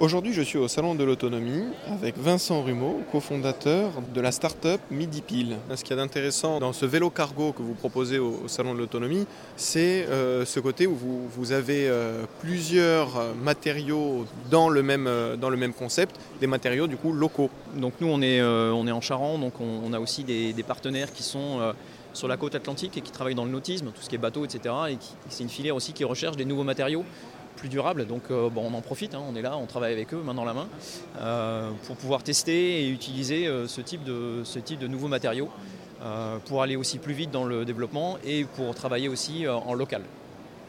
Aujourd'hui, je suis au Salon de l'Autonomie avec Vincent Rumeau, cofondateur de la start-up Midipil. Ce qu'il y a d'intéressant dans ce vélo cargo que vous proposez au, Salon de l'Autonomie, c'est euh, ce côté où vous, avez euh, plusieurs matériaux dans le, même, euh, concept, des matériaux du coup locaux. Donc nous, on est, on est en Charente, donc on, a aussi des, partenaires qui sont sur la côte atlantique et qui travaillent dans le nautisme, tout ce qui est bateau, etc. Et c'est une filière aussi qui recherche des nouveaux matériaux plus durable. Donc euh, on en profite, hein, on est là, on travaille avec eux main dans la main euh, pour pouvoir tester et utiliser euh, ce, type de, ce type de nouveaux matériaux pour aller aussi plus vite dans le développement et pour travailler aussi en local.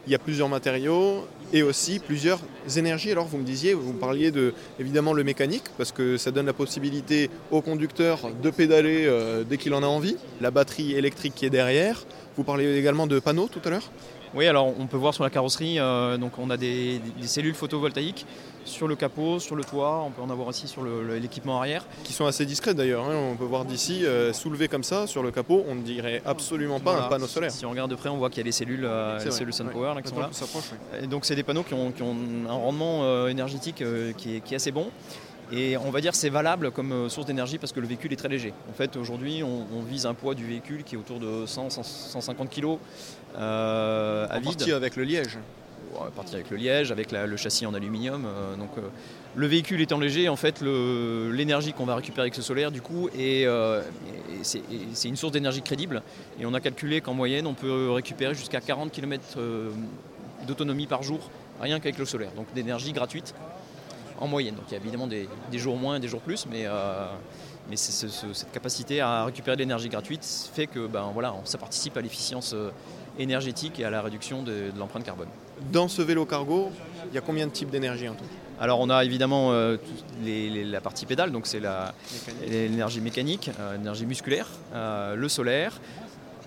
Il y a plusieurs matériaux et aussi plusieurs énergies. Alors vous me disiez, vous parliez de évidemment le mécanique parce que ça donne la possibilité au conducteur de pédaler dès qu'il en a envie. La batterie électrique qui est derrière. Vous parliez également de panneaux tout à l'heure oui, alors on peut voir sur la carrosserie, euh, donc on a des, cellules photovoltaïques sur le capot, sur le toit, on peut en avoir aussi sur l'équipement arrière. Qui sont assez discrètes d'ailleurs, hein. on peut voir d'ici, euh, soulevé comme ça sur le capot, on ne dirait absolument pas un panneau solaire. Si on regarde de près, on voit qu'il y a les cellules, euh, cellules SunPower qui sont là. Et donc c'est des panneaux qui ont, un rendement énergétique qui est, assez bon. Et on va dire c'est valable comme euh, source d'énergie parce que le véhicule est très léger. En fait, aujourd'hui, on, vise un poids du véhicule qui est autour de 100, 150 kg euh, à vide. Partie avec le liège. Ouais, partie avec le liège, avec le châssis en aluminium. Euh, donc, le véhicule étant léger, en fait, l'énergie qu'on va récupérer avec ce solaire, du coup, c'est une source d'énergie crédible. Et on a calculé qu'en moyenne, on peut récupérer jusqu'à 40 km d'autonomie par jour, rien qu'avec le solaire. Donc d'énergie gratuite en moyenne. Donc il y a évidemment des, jours moins, des jours plus, mais, euh, mais cette capacité à récupérer de l'énergie gratuite fait que ben, voilà, ça participe à l'efficience euh, énergétique et à la réduction de, l'empreinte carbone. Dans ce vélo cargo, il y a combien de types d'énergie en tout? Alors on a évidemment euh, la partie pédale, donc c'est l'énergie mécanique, l'énergie musculaire, le solaire,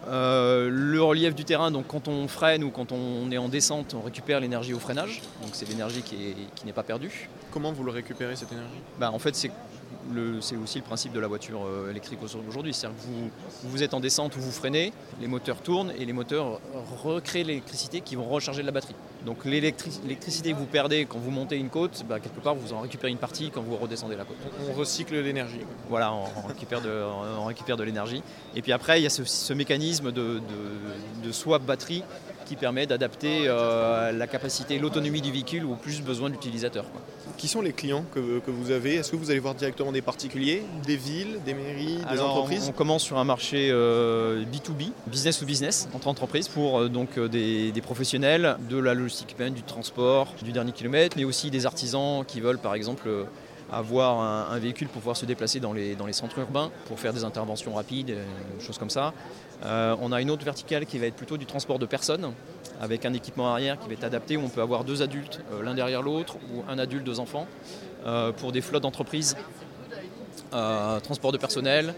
euh, le relief du terrain, donc quand on freine ou quand on est en descente, on récupère l'énergie au freinage, donc c'est l'énergie qui n'est pas perdue. Comment vous le récupérez cette énergie? Bah, En fait, c'est c'est aussi le principe de la voiture euh, électrique aujourd'hui. C'est-à-dire que vous, vous êtes en descente ou vous freinez, les moteurs tournent et les moteurs recréent l'électricité qui vont recharger la batterie. Donc l'électricité que vous perdez quand vous montez une côte, bah, quelque part vous en récupérez une partie quand vous redescendez la côte. On recycle l'énergie. Voilà, on, récupère de, on récupère de l'énergie. Et puis après, il y a ce, mécanisme de, de, swap batterie qui permet d'adapter euh, la capacité, l'autonomie du véhicule aux plus besoins de l'utilisateur. Qui sont les clients que, vous avez? Est-ce que vous allez voir directement des particuliers, des villes, des mairies, des entreprises? On commence sur un marché B2B, euh, business to business, entre entreprises, pour euh, donc des, professionnels de la logistique du transport, du dernier kilomètre, mais aussi des artisans qui veulent par exemple avoir un, véhicule pour pouvoir se déplacer dans les, dans les centres urbains, pour faire des interventions rapides, des choses comme ça. Euh, on a une autre verticale qui va être plutôt du transport de personnes, avec un équipement arrière qui va être adapté, où on peut avoir deux adultes euh, l'un derrière l'autre, ou un adulte, deux enfants, euh, pour des flottes d'entreprises, transport de personnel,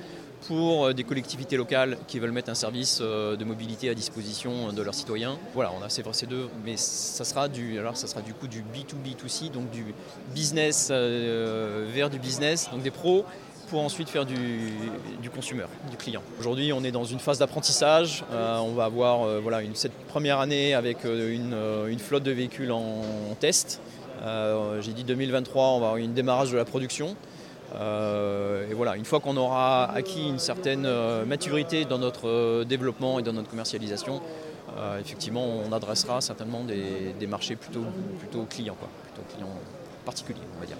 pour des collectivités locales qui veulent mettre un service de mobilité à disposition de leurs citoyens. Voilà, on a ces, ces deux, mais ça sera du, alors ça sera du coup du B2B2C, donc du business vers du business, donc des pros pour ensuite faire du, du consumer, du client. Aujourd'hui, on est dans une phase d'apprentissage. Euh, on va avoir euh, voilà, cette première année avec euh, une, flotte de véhicules en, test. J'ai dit 2023, on va avoir une démarrage de la production. Et voilà, une fois qu'on aura acquis une certaine maturité dans notre développement et dans notre commercialisation, effectivement, on adressera certainement des, marchés plutôt, plutôt clients, quoi, plutôt clients particuliers, on va dire.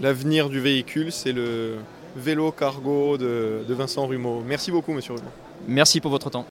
L'avenir du véhicule, c'est le, vélo cargo de, Vincent Rumeau. Merci beaucoup, monsieur Rumeau. Merci pour votre temps.